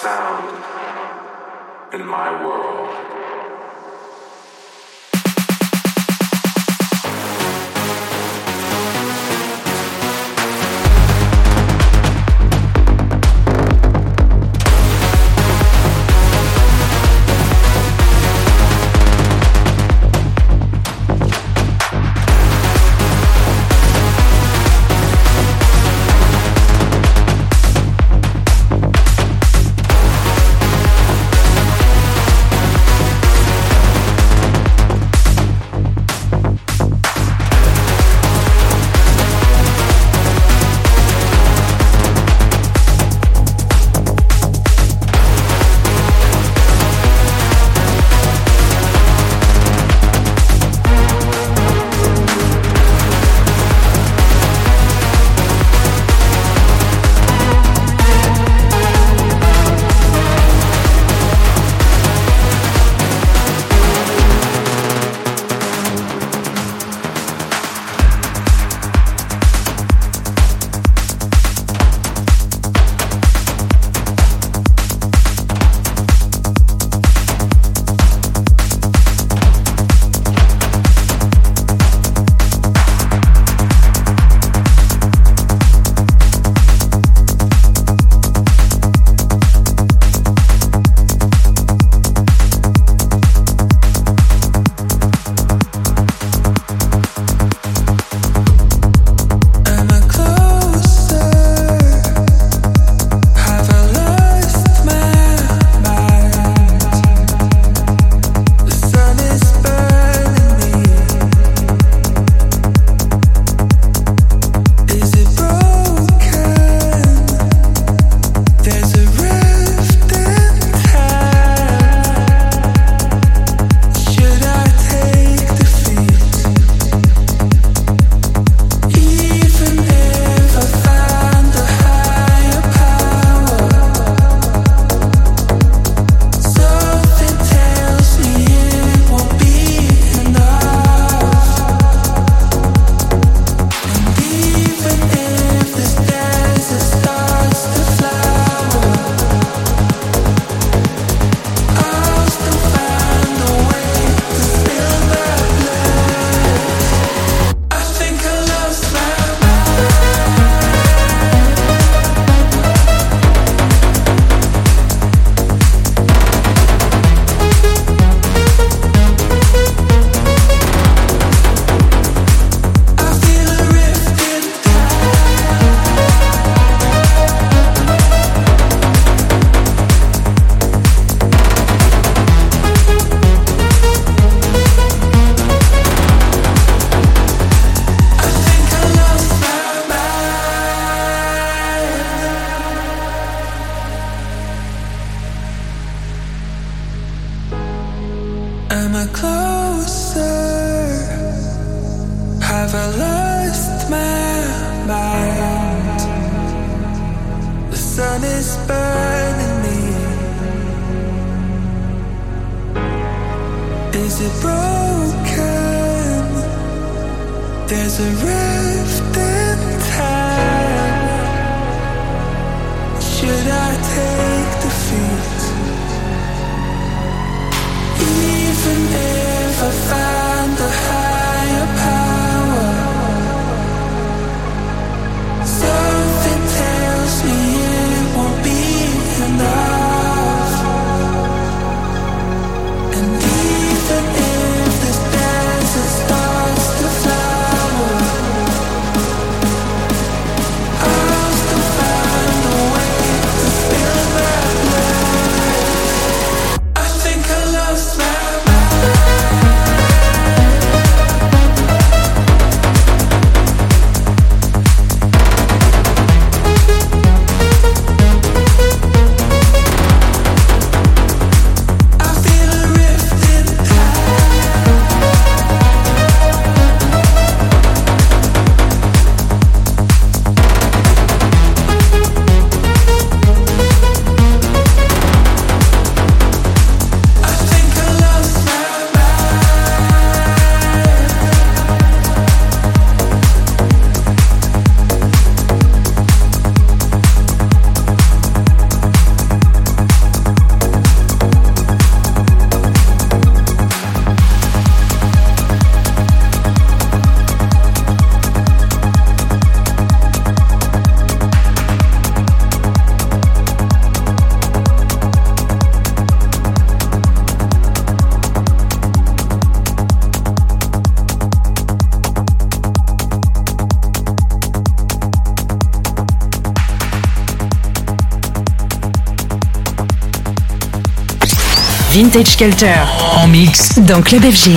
sound in my world. Vintage Culture. En mix. Dans Club FG.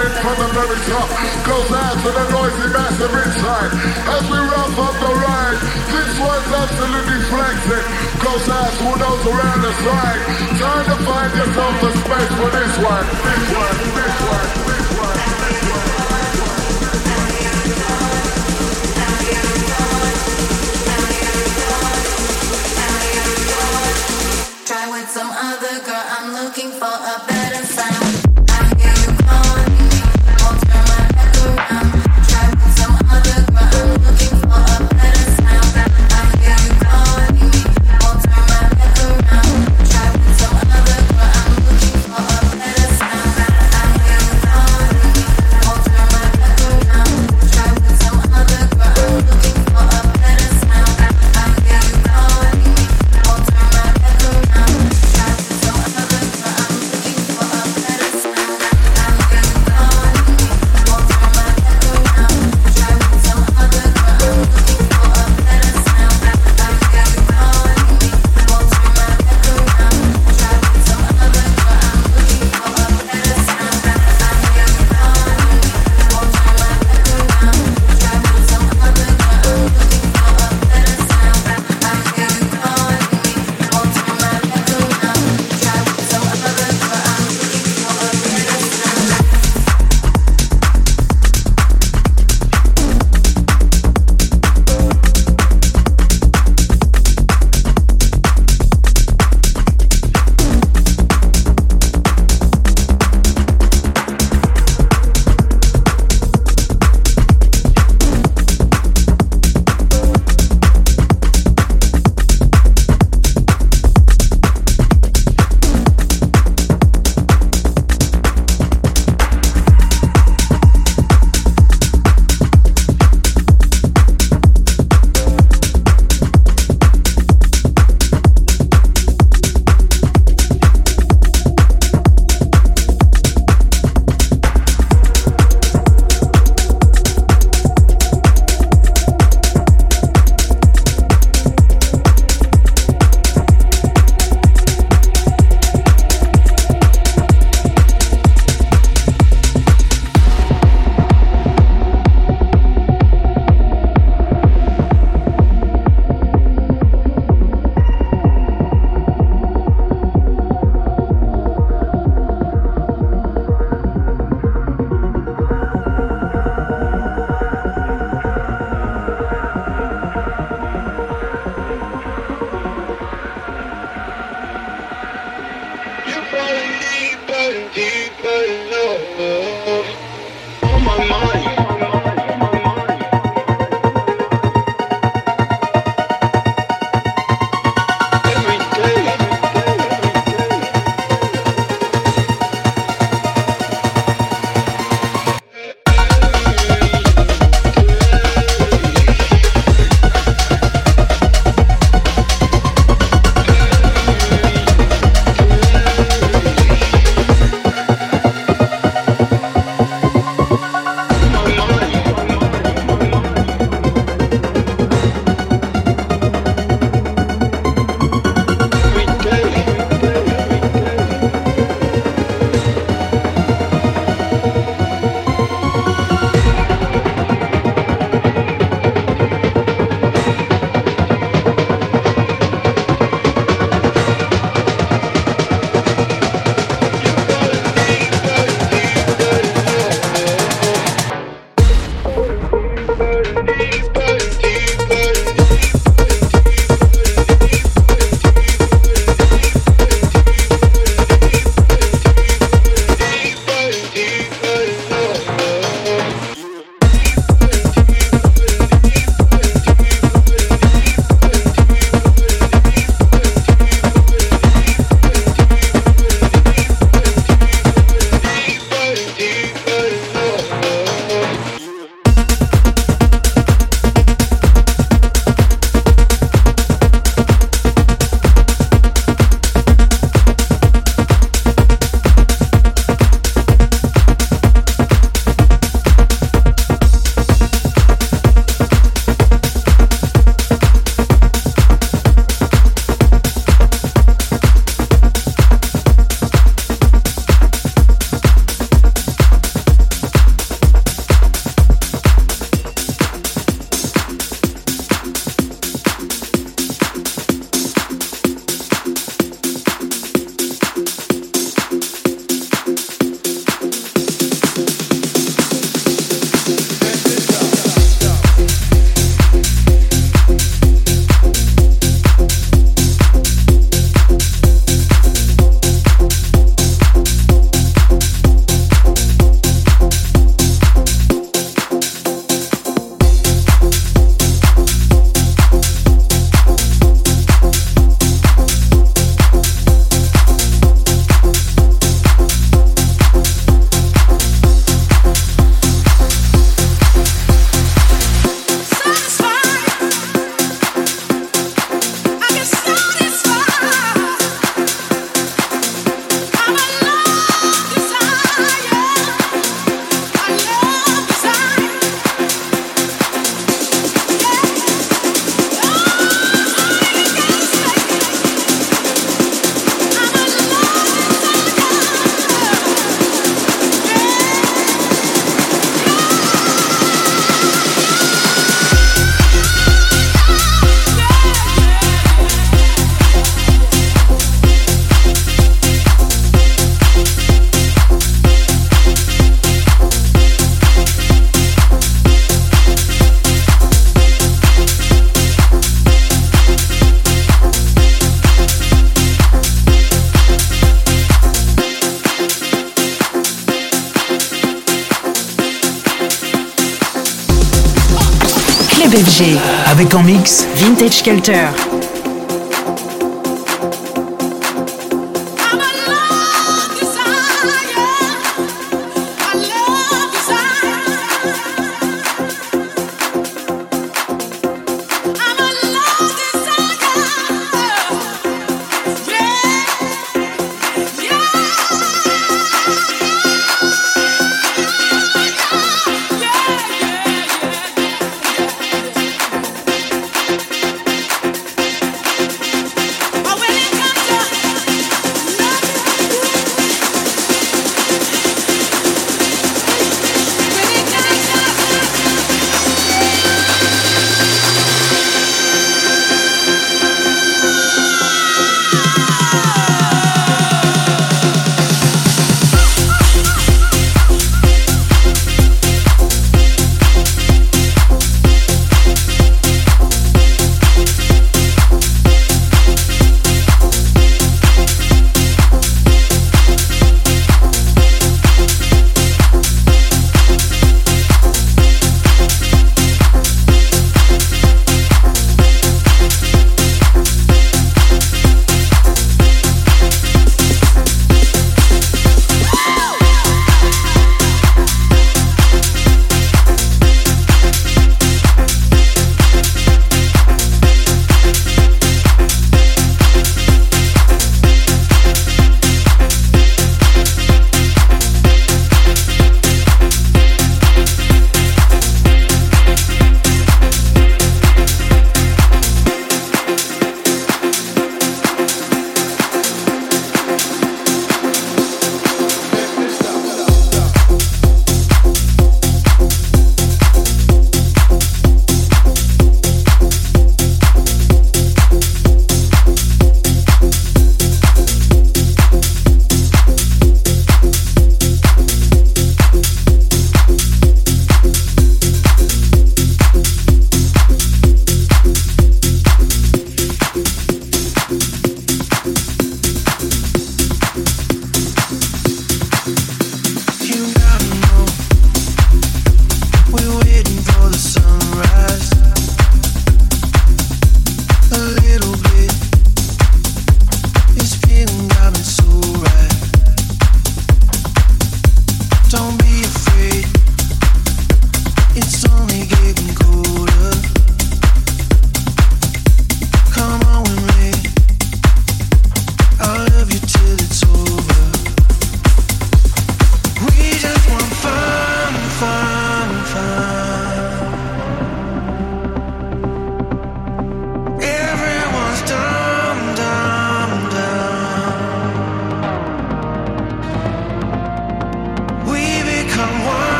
from the very top. Close eyes to the noisy massive inside. As we wrap up the ride, this one's absolutely flexing. Close eyes who knows around the side. Trying to find yourself the space for this one. This one, this one, this one. This one. Try with some other girl, I'm looking for a better sound. Vintage Kelter.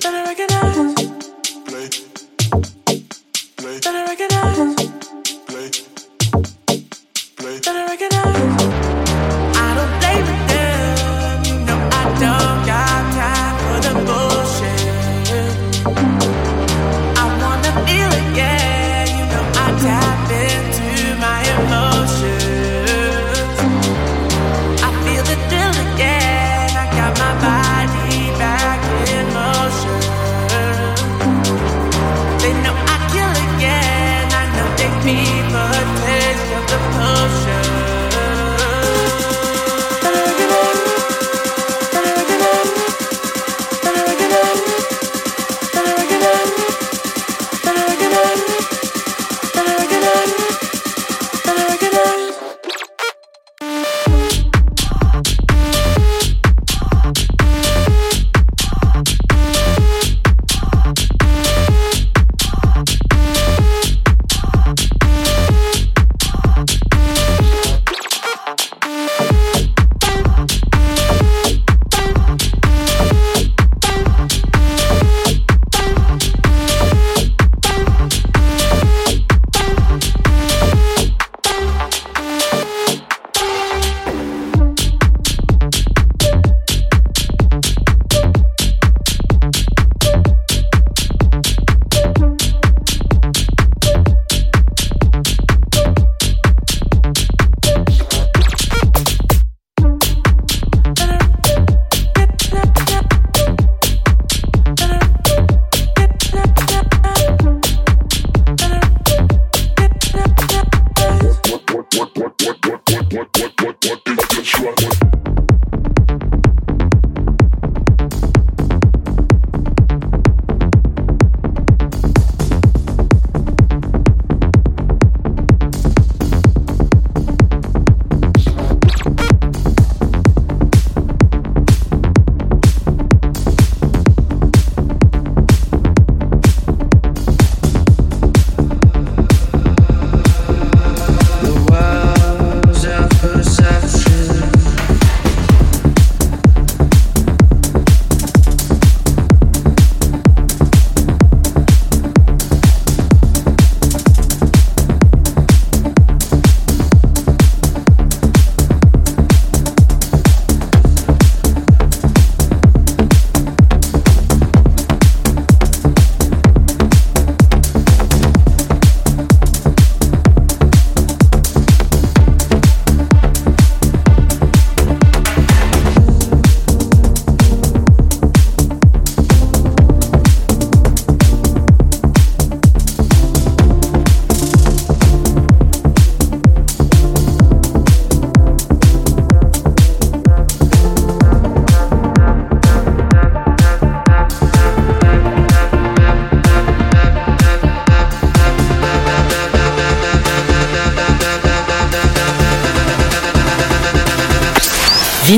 Better recognize.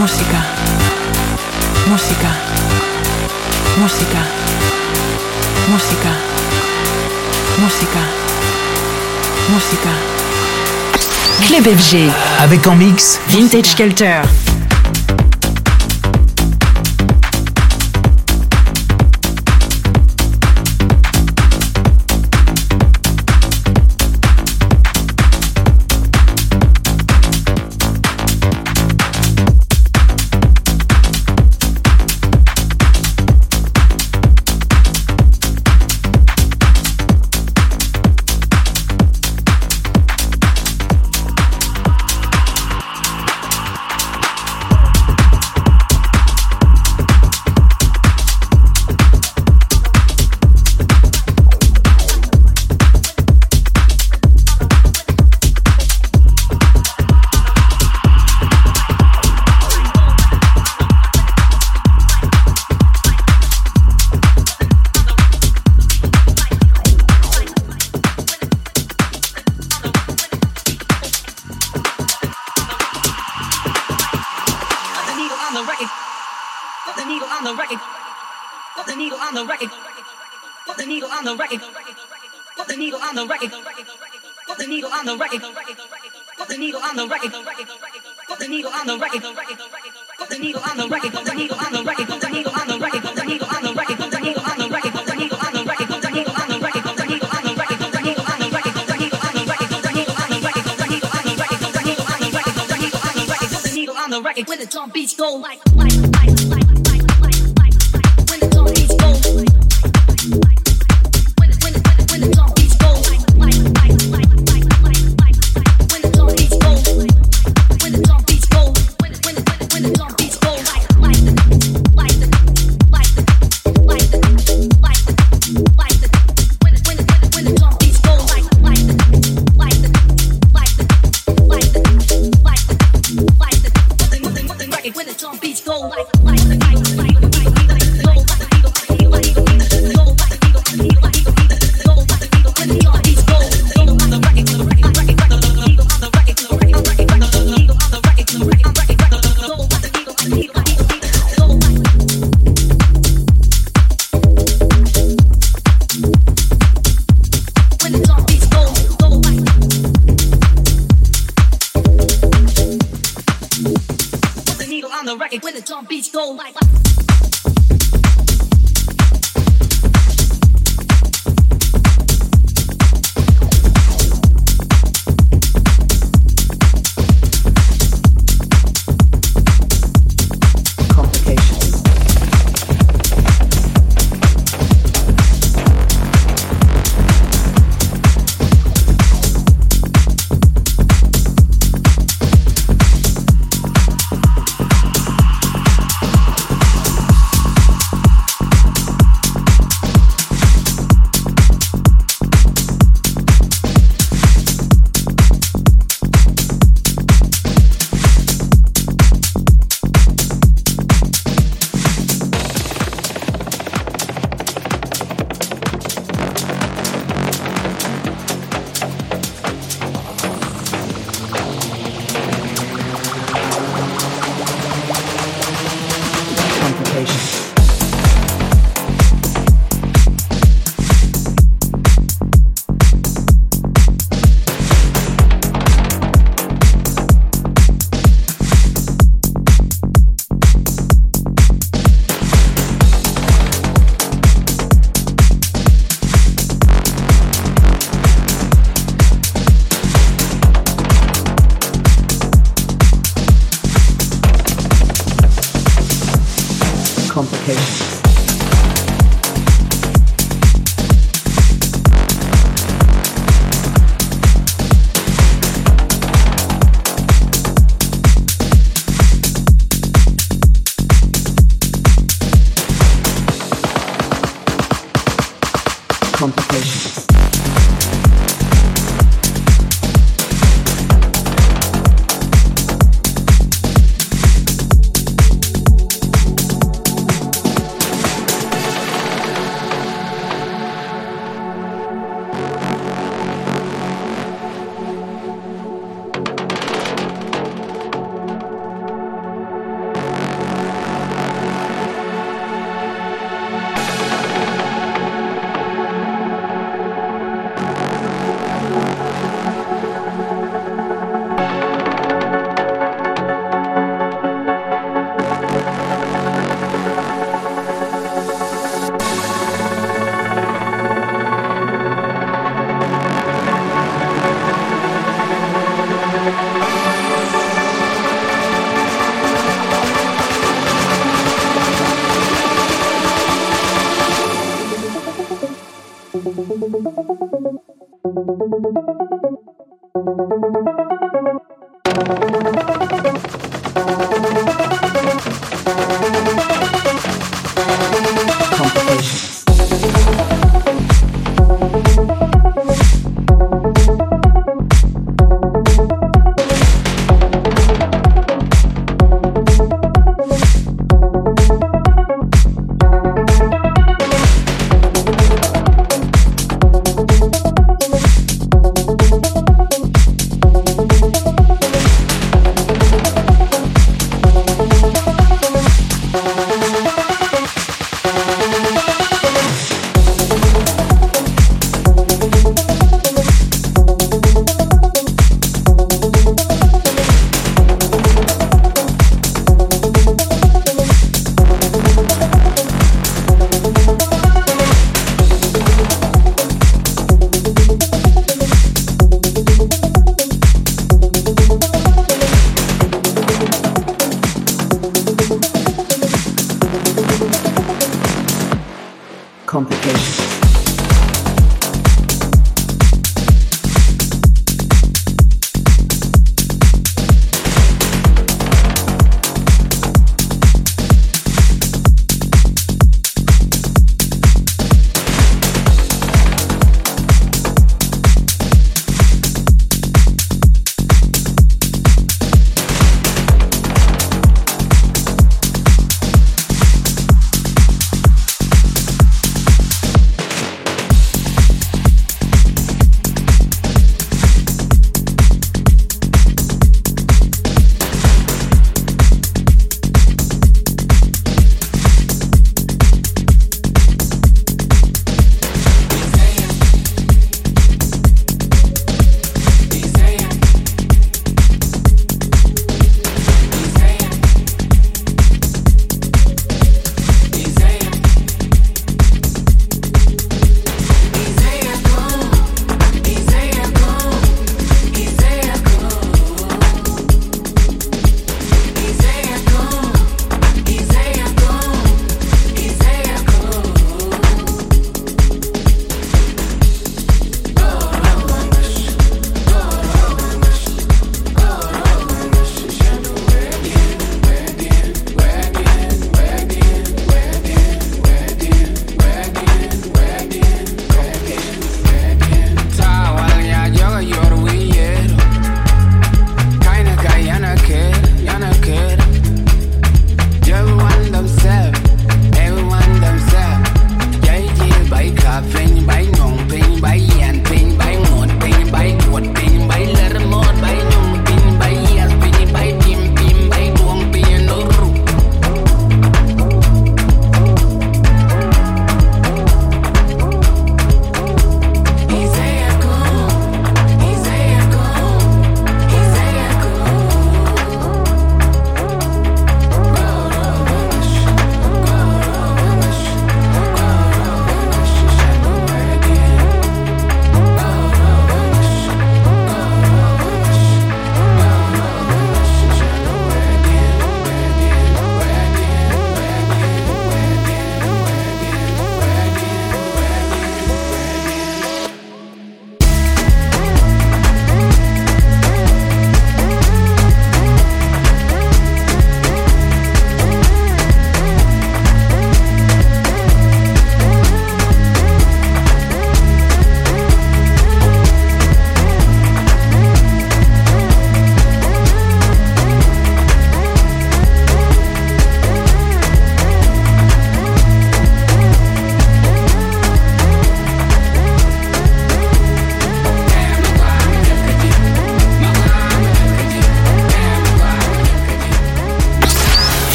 Música. Música. Música. Música. Música. Música. Club FG. Avec en mix Vintage Culture. Thank you.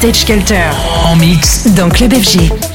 Vintage Culture. En mix Dans Club FG.